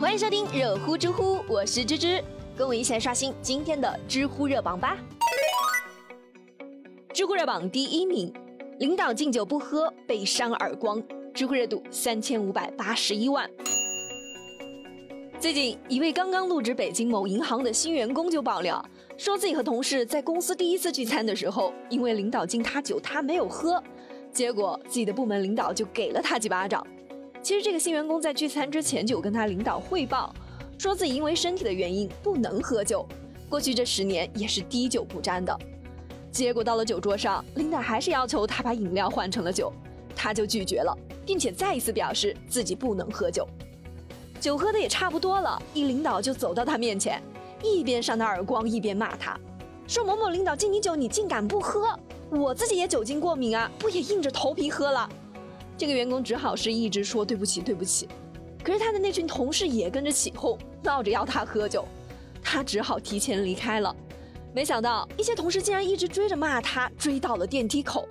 欢迎收听热乎知乎，我是芝芝，跟我一起来刷新今天的知乎热榜吧。知乎热榜第一名，领导敬酒不喝被扇耳光，知乎热度三千五百八十一万。最近，一位刚刚入职北京某银行的新员工就爆料，说自己和同事在公司第一次聚餐的时候，因为领导敬他酒，他没有喝，结果自己的部门领导就给了他几巴掌。其实这个新员工在聚餐之前就跟他领导汇报，说自己因为身体的原因不能喝酒，过去这十年也是滴酒不沾的。结果到了酒桌上，领导还是要求他把饮料换成了酒，他就拒绝了，并且再一次表示自己不能喝酒。酒喝的也差不多了，一领导就走到他面前，一边扇他耳光，一边骂他，说某某领导敬你酒，你竟敢不喝？我自己也酒精过敏啊，不也硬着头皮喝了？这个员工只好是一直说对不起，对不起。可是他的那群同事也跟着起哄，闹着要他喝酒，他只好提前离开了。没想到一些同事竟然一直追着骂他，追到了电梯口。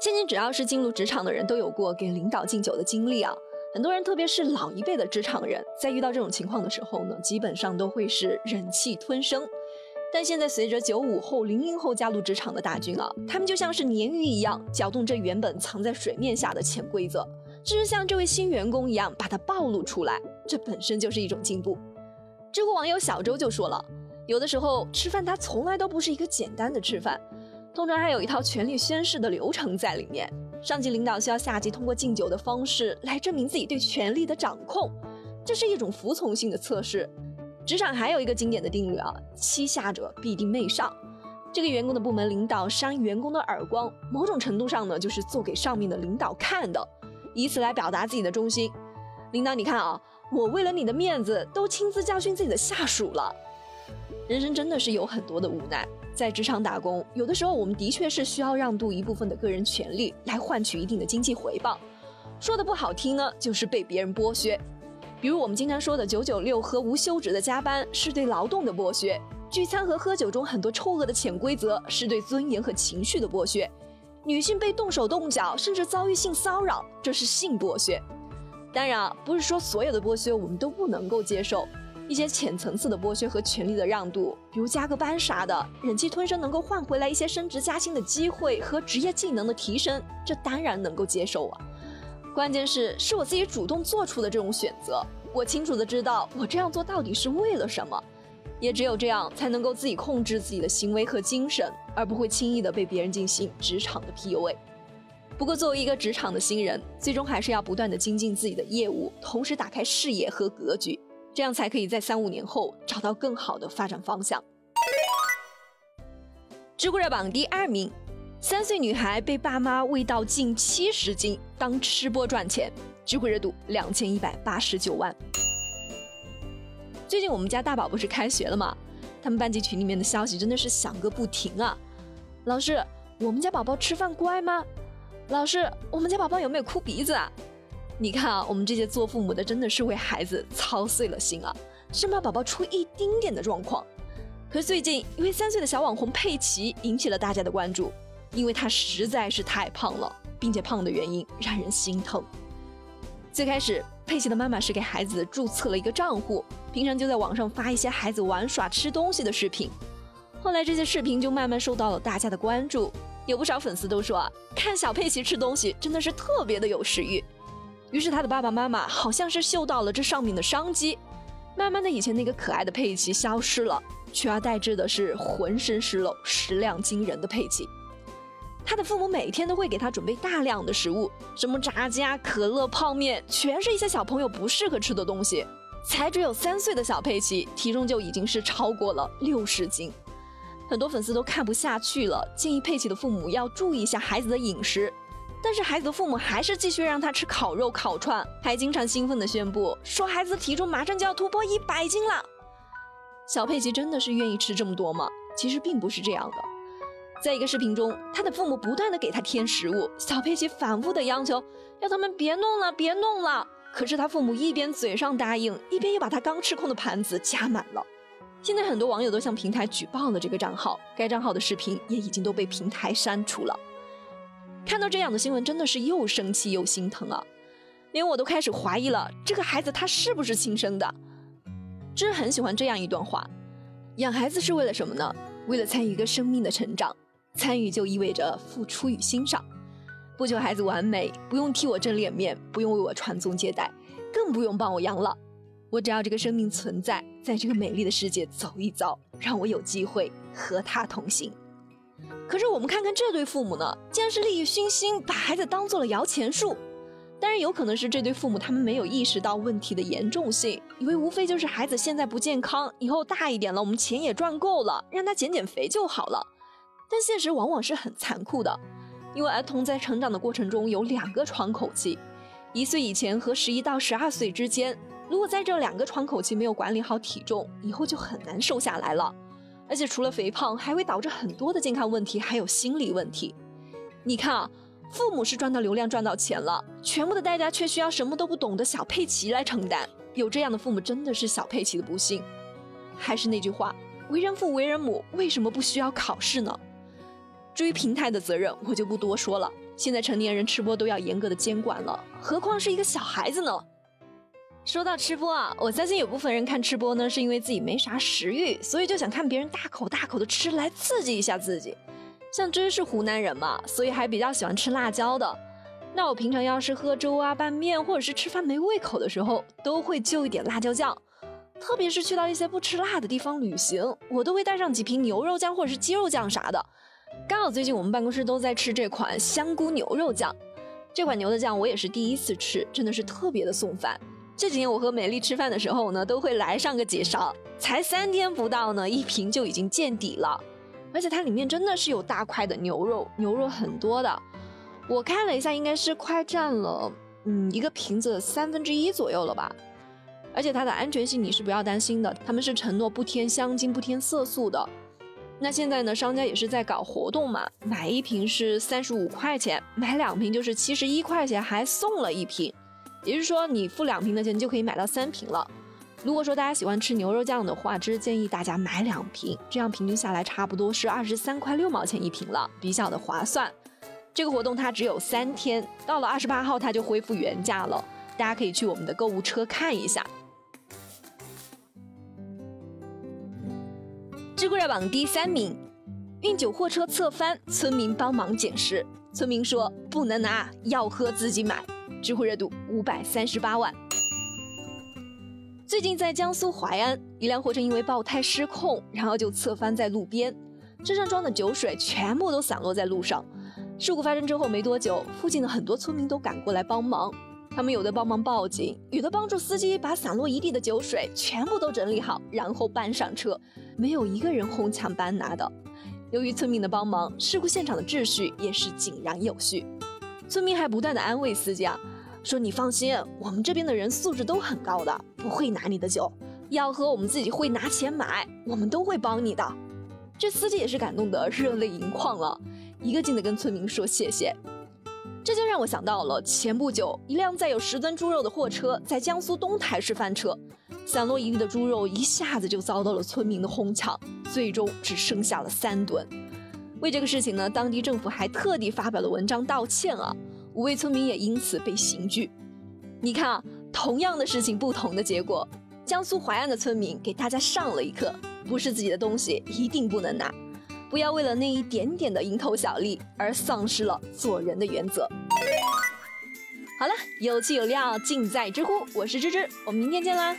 现今只要是进入职场的人都有过给领导敬酒的经历啊。很多人，特别是老一辈的职场人，在遇到这种情况的时候呢，基本上都会是忍气吞声。但现在随着九五后、零零后加入职场的大军啊，他们就像是鲶鱼一样，搅动这原本藏在水面下的潜规则，甚至像这位新员工一样把它暴露出来，这本身就是一种进步。知乎网友小周就说了，有的时候吃饭它从来都不是一个简单的吃饭，通常还有一套权力宣誓的流程在里面。上级领导需要下级通过敬酒的方式来证明自己对权力的掌控，这是一种服从性的测试。职场还有一个经典的定律啊，欺下者必定媚上。这个员工的部门领导扇员工的耳光，某种程度上呢，就是做给上面的领导看的，以此来表达自己的忠心。领导，你看啊，我为了你的面子，都亲自教训自己的下属了。人生真的是有很多的无奈，在职场打工，有的时候我们的确是需要让渡一部分的个人权利，来换取一定的经济回报。说的不好听呢，就是被别人剥削。比如我们经常说的“九九六”和无休止的加班，是对劳动的剥削；聚餐和喝酒中很多臭恶的潜规则，是对尊严和情绪的剥削；女性被动手动脚，甚至遭遇性骚扰，这是性剥削。当然啊，不是说所有的剥削我们都不能够接受，一些浅层次的剥削和权力的让渡，比如加个班啥的，忍气吞声能够换回来一些升职加薪的机会和职业技能的提升，这当然能够接受啊。关键是是我自己主动做出的这种选择，我清楚的知道我这样做到底是为了什么，也只有这样才能够自己控制自己的行为和精神，而不会轻易的被别人进行职场的 PUA。不过作为一个职场的新人，最终还是要不断的精进自己的业务，同时打开视野和格局，这样才可以在三五年后找到更好的发展方向。知乎热榜第二名。三岁女孩被爸妈喂到近七十斤，当吃播赚钱，知乎热度两千一百八十九万。最近我们家大宝不是开学了吗？他们班级群里面的消息真的是响个不停啊！老师，我们家宝宝吃饭乖吗？老师，我们家宝宝有没有哭鼻子啊？你看啊，我们这些做父母的真的是为孩子操碎了心啊，生怕宝宝出一丁点的状况。可是最近一位三岁的小网红佩奇引起了大家的关注。因为他实在是太胖了，并且胖的原因让人心疼。最开始，佩奇的妈妈是给孩子注册了一个账户，平常就在网上发一些孩子玩耍、吃东西的视频。后来，这些视频就慢慢受到了大家的关注，有不少粉丝都说啊，看小佩奇吃东西真的是特别的有食欲。于是，他的爸爸妈妈好像是嗅到了这上面的商机，慢慢的，以前那个可爱的佩奇消失了，取而代之的是浑身是肉、食量惊人的佩奇。他的父母每天都会给他准备大量的食物，什么炸鸡啊、可乐、泡面，全是一些小朋友不适合吃的东西。才只有三岁的小佩奇，体重就已经是超过了六十斤。很多粉丝都看不下去了，建议佩奇的父母要注意一下孩子的饮食。但是孩子的父母还是继续让他吃烤肉、烤串，还经常兴奋地宣布说孩子的体重马上就要突破一百斤了。小佩奇真的是愿意吃这么多吗？其实并不是这样的。在一个视频中，他的父母不断的给他添食物，小佩奇反复的央求，要他们别弄了，别弄了。可是他父母一边嘴上答应，一边又把他刚吃空的盘子加满了。现在很多网友都向平台举报了这个账号，该账号的视频也已经都被平台删除了。看到这样的新闻，真的是又生气又心疼啊！连我都开始怀疑了，这个孩子他是不是亲生的？芝很喜欢这样一段话：养孩子是为了什么呢？为了参与一个生命的成长。参与就意味着付出与欣赏。不求孩子完美，不用替我挣脸面，不用为我传宗接代，更不用帮我养老。我只要这个生命存在，在这个美丽的世界走一遭，让我有机会和他同行。可是我们看看这对父母呢，竟然是利欲熏心，把孩子当做了摇钱树。当然，有可能是这对父母他们没有意识到问题的严重性，以为无非就是孩子现在不健康，以后大一点了，我们钱也赚够了，让他减减肥就好了。但现实往往是很残酷的，因为儿童在成长的过程中有两个窗口期，一岁以前和十一到十二岁之间，如果在这两个窗口期没有管理好体重，以后就很难瘦下来了。而且除了肥胖，还会导致很多的健康问题，还有心理问题。你看啊。父母是赚到流量赚到钱了，全部的代价却需要什么都不懂的小佩奇来承担。有这样的父母真的是小佩奇的不幸。还是那句话，为人父为人母为什么不需要考试呢？至于平台的责任，我就不多说了。现在成年人吃播都要严格的监管了，何况是一个小孩子呢？说到吃播啊，我相信有部分人看吃播呢，是因为自己没啥食欲，所以就想看别人大口大口的吃来刺激一下自己。像芝是湖南人嘛，所以还比较喜欢吃辣椒的。那我平常要是喝粥啊、拌面，或者是吃饭没胃口的时候，都会就一点辣椒酱。特别是去到一些不吃辣的地方旅行，我都会带上几瓶牛肉酱或者是鸡肉酱啥的。刚好最近我们办公室都在吃这款香菇牛肉酱，这款牛的酱我也是第一次吃，真的是特别的送饭。这几天我和美丽吃饭的时候呢，都会来上个几勺，才三天不到呢，一瓶就已经见底了。而且它里面真的是有大块的牛肉，牛肉很多的。我看了一下，应该是快占了嗯一个瓶子三分之一左右了吧。而且它的安全性你是不要担心的，他们是承诺不添香精、不添色素的。那现在呢，商家也是在搞活动嘛，买一瓶是三十五块钱，买两瓶就是七十一块钱，还送了一瓶。也就是说，你付两瓶的钱就可以买到三瓶了。如果说大家喜欢吃牛肉酱的话，只是建议大家买两瓶，这样平均下来差不多是二十三块六毛钱一瓶了，比较的划算。这个活动它只有三天，到了二十八号它就恢复原价了，大家可以去我们的购物车看一下。知乎热榜第三名，运酒货车侧翻，村民帮忙捡尸，村民说不能拿，要喝自己买。知乎热度五百三十八万。最近在江苏淮安，一辆货车因为爆胎失控，然后就侧翻在路边，车上装的酒水全部都散落在路上。事故发生之后没多久，附近的很多村民都赶过来帮忙，他们有的帮忙报警，有的帮助司机把散落一地的酒水全部都整理好，然后搬上车，没有一个人哄抢搬拿的。由于村民的帮忙，事故现场的秩序也是井然有序。村民还不断的安慰司机啊。说你放心，我们这边的人素质都很高的，不会拿你的酒。要喝我们自己会拿钱买，我们都会帮你的。这司机也是感动得热泪盈眶了，一个劲的跟村民说谢谢。这就让我想到了前不久，一辆载有十吨猪肉的货车在江苏东台市翻车，散落一地的猪肉一下子就遭到了村民的哄抢，最终只剩下了三吨。为这个事情呢，当地政府还特地发表了文章道歉啊。五位村民也因此被刑拘。你看啊，同样的事情，不同的结果。江苏淮安的村民给大家上了一课：不是自己的东西一定不能拿，不要为了那一点点的蝇头小利而丧失了做人的原则。好了，有趣有料尽在知乎，我是芝芝，我们明天见啦。